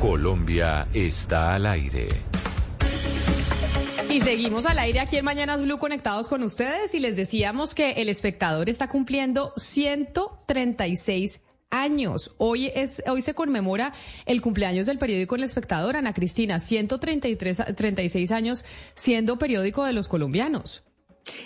Colombia está al aire. Y seguimos al aire aquí en Mañanas Blue conectados con ustedes y les decíamos que el espectador está cumpliendo 136 años. Hoy es hoy se conmemora el cumpleaños del periódico El Espectador, Ana Cristina, 133 36 años siendo periódico de los colombianos.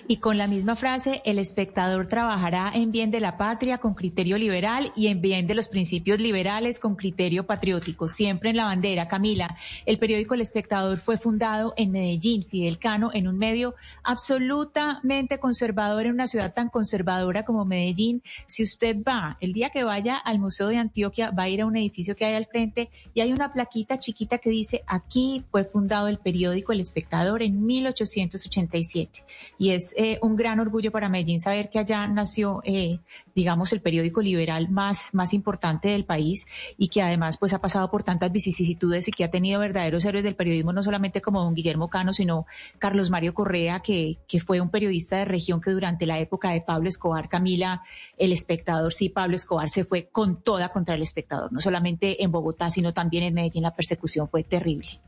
Y con la misma frase, el espectador trabajará en bien de la patria con criterio liberal y en bien de los principios liberales con criterio patriótico. Siempre en la bandera, Camila. El periódico El Espectador fue fundado en Medellín, Fidel Cano, en un medio absolutamente conservador, en una ciudad tan conservadora como Medellín. Si usted va, el día que vaya al Museo de Antioquia, va a ir a un edificio que hay al frente y hay una plaquita chiquita que dice, aquí fue fundado el periódico El Espectador en 1887. Y es eh, un gran orgullo para Medellín saber que allá nació, eh, digamos, el periódico liberal más, más importante del país y que además pues ha pasado por tantas vicisitudes y que ha tenido verdaderos héroes del periodismo, no solamente como don Guillermo Cano, sino Carlos Mario Correa, que, que fue un periodista de región que durante la época de Pablo Escobar, Camila, el espectador, sí, Pablo Escobar se fue con toda contra el espectador, no solamente en Bogotá, sino también en Medellín, la persecución fue terrible.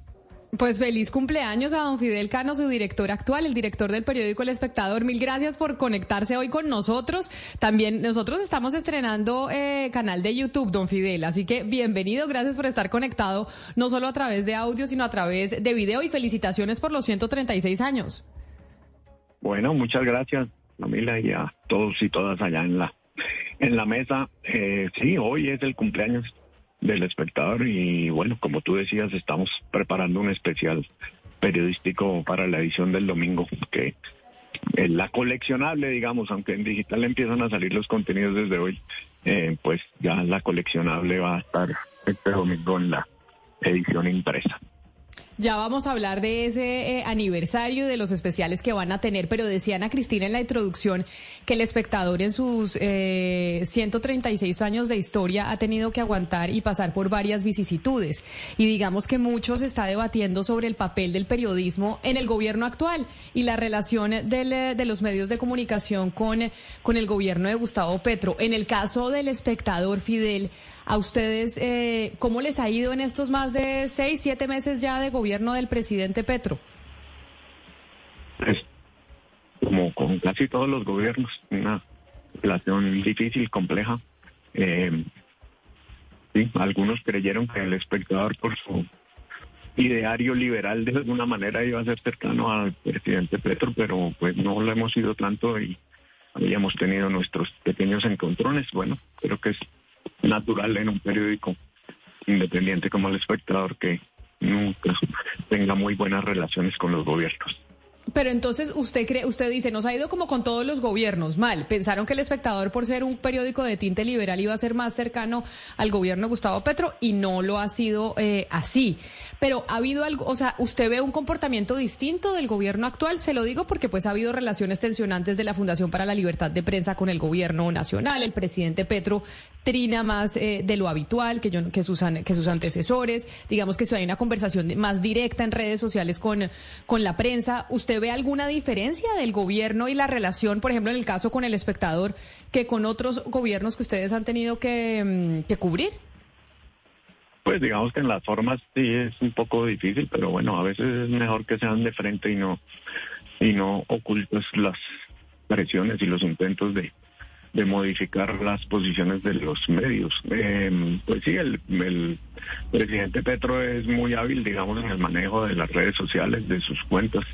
Pues feliz cumpleaños a don Fidel Cano, su director actual, el director del periódico El Espectador. Mil gracias por conectarse hoy con nosotros. También nosotros estamos estrenando eh, canal de YouTube, don Fidel. Así que bienvenido, gracias por estar conectado, no solo a través de audio, sino a través de video. Y felicitaciones por los 136 años. Bueno, muchas gracias, Camila, y a todos y todas allá en la, en la mesa. Eh, sí, hoy es el cumpleaños del espectador y bueno, como tú decías, estamos preparando un especial periodístico para la edición del domingo, que la coleccionable, digamos, aunque en digital empiezan a salir los contenidos desde hoy, eh, pues ya la coleccionable va a estar este domingo en la edición impresa. Ya vamos a hablar de ese eh, aniversario de los especiales que van a tener, pero decía Ana Cristina en la introducción que el espectador en sus eh, 136 años de historia ha tenido que aguantar y pasar por varias vicisitudes. Y digamos que mucho se está debatiendo sobre el papel del periodismo en el gobierno actual y la relación del, eh, de los medios de comunicación con, con el gobierno de Gustavo Petro. En el caso del espectador Fidel, a ustedes, eh, ¿cómo les ha ido en estos más de seis, siete meses ya de gobierno del presidente Petro? Es como con casi todos los gobiernos, una relación difícil, compleja. Eh, sí, algunos creyeron que el espectador por su ideario liberal de alguna manera iba a ser cercano al presidente Petro, pero pues no lo hemos ido tanto y habíamos tenido nuestros pequeños encontrones. Bueno, creo que es natural en un periódico independiente como el espectador que nunca tenga muy buenas relaciones con los gobiernos. Pero entonces usted cree, usted dice, nos ha ido como con todos los gobiernos, mal. Pensaron que el espectador, por ser un periódico de tinte liberal, iba a ser más cercano al gobierno Gustavo Petro y no lo ha sido eh, así. Pero ha habido algo, o sea, usted ve un comportamiento distinto del gobierno actual, se lo digo porque pues ha habido relaciones tensionantes de la Fundación para la Libertad de Prensa con el gobierno nacional. El presidente Petro trina más eh, de lo habitual que, yo, que, sus, que sus antecesores. Digamos que si hay una conversación más directa en redes sociales con, con la prensa, ¿usted ve alguna diferencia del gobierno y la relación, por ejemplo, en el caso con el espectador, que con otros gobiernos que ustedes han tenido que, mm, que cubrir? Pues digamos que en las formas sí es un poco difícil, pero bueno, a veces es mejor que sean de frente y no y no ocultas las presiones y los intentos de, de modificar las posiciones de los medios. Eh, pues sí, el, presidente Petro es muy hábil, digamos, en el manejo de las redes sociales, de sus cuentas.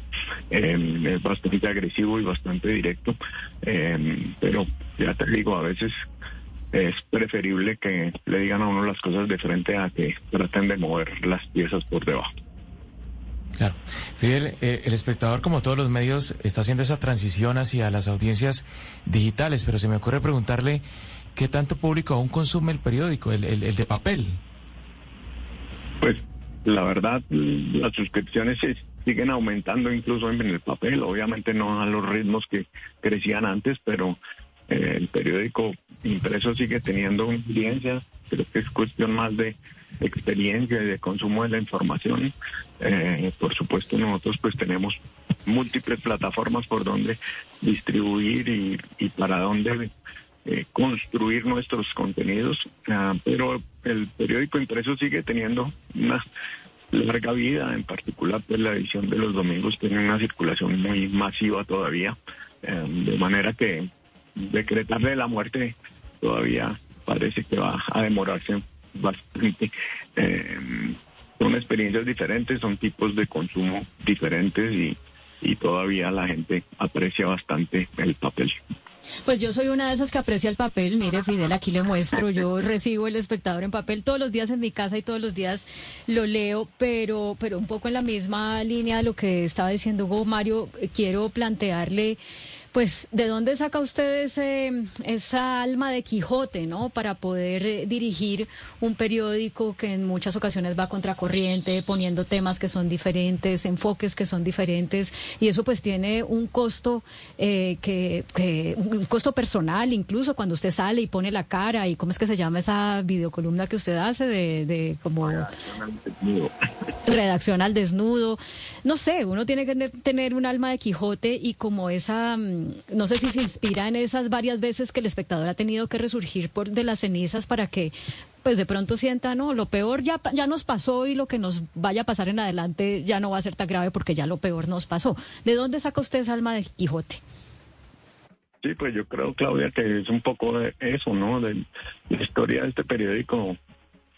Eh, es bastante agresivo y bastante directo. Eh, pero ya te digo, a veces es preferible que le digan a uno las cosas de frente a que traten de mover las piezas por debajo. Claro. Fidel, eh, el espectador, como todos los medios, está haciendo esa transición hacia las audiencias digitales, pero se me ocurre preguntarle qué tanto público aún consume el periódico, el, de papel. Pues la verdad, las suscripciones se siguen aumentando incluso en el papel, obviamente no a los ritmos que crecían antes, pero eh, el periódico impreso sigue teniendo audiencia, creo que es cuestión más de experiencia y de consumo de la información. Eh, por supuesto, nosotros pues tenemos múltiples plataformas por donde distribuir y, para dónde eh, construir nuestros contenidos, ah, pero el periódico impreso sigue teniendo una larga vida, en particular pues la edición de los domingos tiene una circulación muy masiva todavía, eh, de manera que decretarle la muerte todavía parece que va a demorarse bastante. Eh, son experiencias diferentes, son tipos de consumo diferentes y, y todavía la gente aprecia bastante el papel. Pues yo soy una de esas que aprecia el papel. Mire, Fidel, aquí le muestro. Yo recibo el espectador en papel todos los días en mi casa y todos los días lo leo, pero, pero un poco en la misma línea de lo que estaba diciendo Hugo Mario, quiero plantearle pues, ¿de dónde saca usted esa alma de Quijote, ¿no? Para poder eh, dirigir un periódico que en muchas ocasiones va contracorriente, poniendo temas que son diferentes, enfoques que son diferentes, y eso pues tiene un costo eh, que, un costo personal, incluso cuando usted sale y pone la cara y cómo es que se llama esa videocolumna que usted hace de, de como redacción al desnudo. No sé, uno tiene que tener un alma de Quijote y como esa mm, no sé si se inspira en esas varias veces que el espectador ha tenido que resurgir por de las cenizas para que pues de pronto sienta, no, lo peor ya, ya nos pasó y lo que nos vaya a pasar en adelante ya no va a ser tan grave porque ya lo peor nos pasó. ¿De dónde saca usted esa alma de Quijote? Sí, pues yo creo, Claudia, que es un poco de eso, ¿no? De la historia de este periódico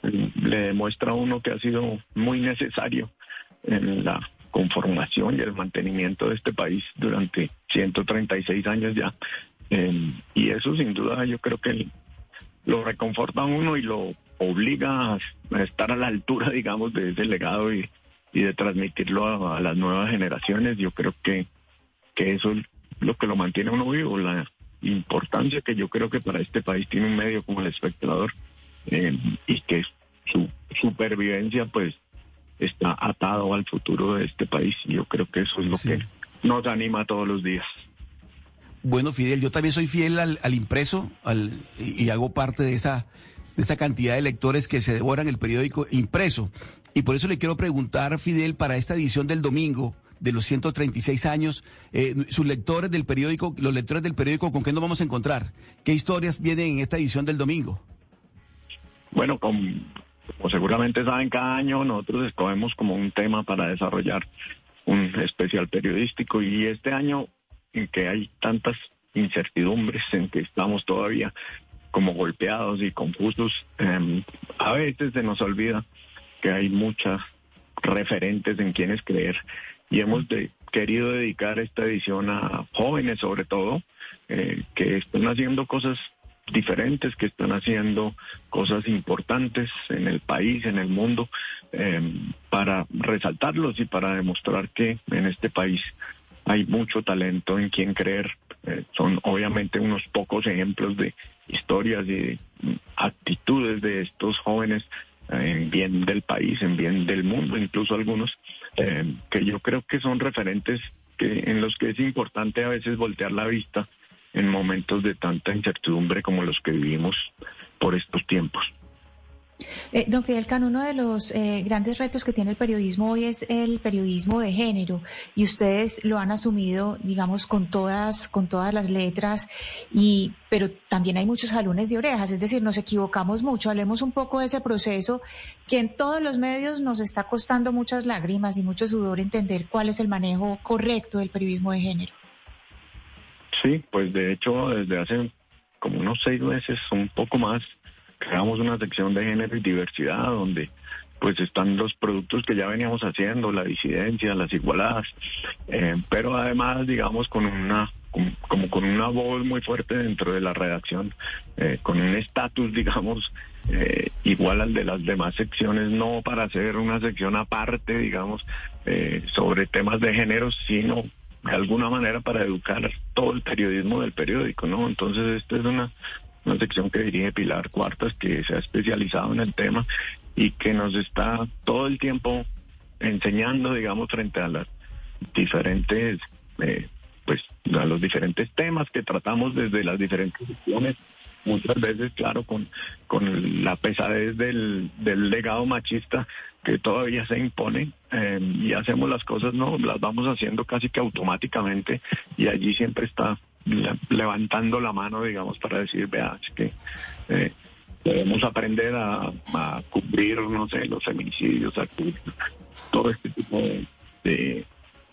le demuestra a uno que ha sido muy necesario en la conformación y el mantenimiento de este país durante 136 años ya. Em, y eso sin duda yo creo que lo reconforta a uno y lo obliga a, estar a la altura, digamos, de ese legado y, de transmitirlo a, las nuevas generaciones. Yo creo que, que eso es lo que lo mantiene uno vivo, la importancia que yo creo que para este país tiene un medio como el espectador em, y que su supervivencia pues está atado al futuro de este país. Y yo creo que eso es lo que nos anima todos los días. Bueno, Fidel, yo también soy fiel al, impreso al, y, hago parte de esa, de esa cantidad de lectores que se devoran el periódico impreso. Y por eso le quiero preguntar, Fidel, para esta edición del domingo de los 136 años, eh, sus lectores del periódico, los lectores del periódico, ¿con qué nos vamos a encontrar? ¿Qué historias vienen en esta edición del domingo? Bueno, con como seguramente saben, cada año nosotros escogemos como un tema para desarrollar un especial periodístico y este año en que hay tantas incertidumbres, en que estamos todavía como golpeados y confusos, em, a veces se nos olvida que hay muchas referentes en quienes creer y hemos querido dedicar esta edición a jóvenes sobre todo, eh, que están haciendo cosas diferentes que están haciendo cosas importantes en el país, en el mundo, em, para resaltarlos y para demostrar que en este país hay mucho talento en quien creer. Eh, son obviamente unos pocos ejemplos de historias y de actitudes de estos jóvenes en bien del país, en bien del mundo, incluso algunos em, que yo creo que son referentes que en los que es importante a veces voltear la vista en momentos de tanta incertidumbre como los que vivimos por estos tiempos. Eh, don Fidel Can, uno de los eh, grandes retos que tiene el periodismo hoy es el periodismo de género y ustedes lo han asumido, digamos, con todas, con todas las letras y, pero también hay muchos jalones de orejas, es decir, nos equivocamos mucho. Hablemos un poco de ese proceso que en todos los medios nos está costando muchas lágrimas y mucho sudor entender cuál es el manejo correcto del periodismo de género. Sí, pues de hecho desde hace como unos seis meses, un poco más, creamos una sección de género y diversidad donde pues están los productos que ya veníamos haciendo, la disidencia, las igualadas, eh, pero además, digamos, con una como, con una voz muy fuerte dentro de la redacción, eh, con un estatus, digamos, eh, igual al de las demás secciones, no para hacer una sección aparte, digamos, sobre temas de género, sino de alguna manera para educar todo el periodismo del periódico, ¿no? Entonces, esta es una, una sección que dirige Pilar Cuartas, que se ha especializado en el tema y que nos está todo el tiempo enseñando, digamos, frente a las diferentes, eh, pues, a los diferentes temas que tratamos desde las diferentes secciones muchas veces, claro, con, con la pesadez del, del legado machista que todavía se impone em, y hacemos las cosas, no, las vamos haciendo casi que automáticamente y allí siempre está levantando la mano, digamos, para decir, vea, es que eh, debemos aprender a, cubrir, no sé, los feminicidios, a cubrir todo este tipo de,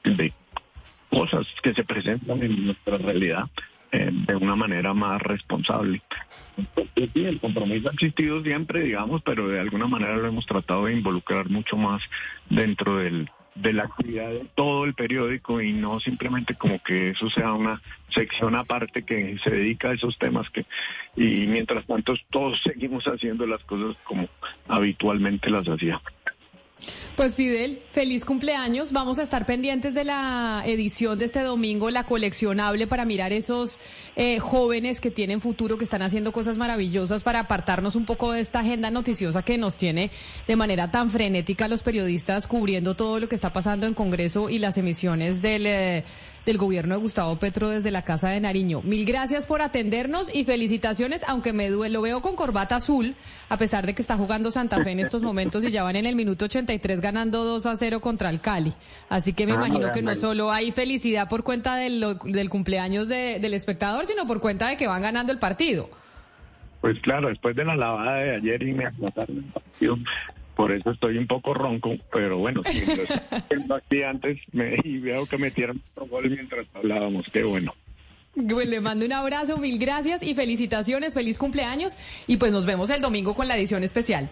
de, cosas que se presentan en nuestra realidad eh, de una manera más responsable. el compromiso ha existido siempre, digamos, pero de alguna manera lo hemos tratado de involucrar mucho más dentro del, de la actividad de todo el periódico y no simplemente como que eso sea una sección aparte que se dedica a esos temas que y mientras tanto todos seguimos haciendo las cosas como habitualmente las hacíamos. Pues Fidel, feliz cumpleaños. Vamos a estar pendientes de la edición de este domingo, la coleccionable, para mirar esos eh, jóvenes que tienen futuro, que están haciendo cosas maravillosas para apartarnos un poco de esta agenda noticiosa que nos tiene de manera tan frenética los periodistas cubriendo todo lo que está pasando en Congreso y las emisiones del... Eh, del gobierno de Gustavo Petro desde la Casa de Nariño. Mil gracias por atendernos y felicitaciones, aunque me duele, lo veo con corbata azul, a pesar de que está jugando Santa Fe en estos momentos y ya van en el minuto 83 ganando 2 a 0 contra el Cali. Así que me ah, imagino que no solo hay felicidad por cuenta del, del cumpleaños del espectador, sino por cuenta de que van ganando el partido. Pues claro, después de la lavada de ayer y me aplazaron el partido, por eso estoy un poco ronco, pero bueno, si lo aquí antes me, y veo que metieron otro gol mientras hablábamos, qué bueno. Pues le mando un abrazo, mil gracias y felicitaciones, feliz cumpleaños y pues nos vemos el domingo con la edición especial.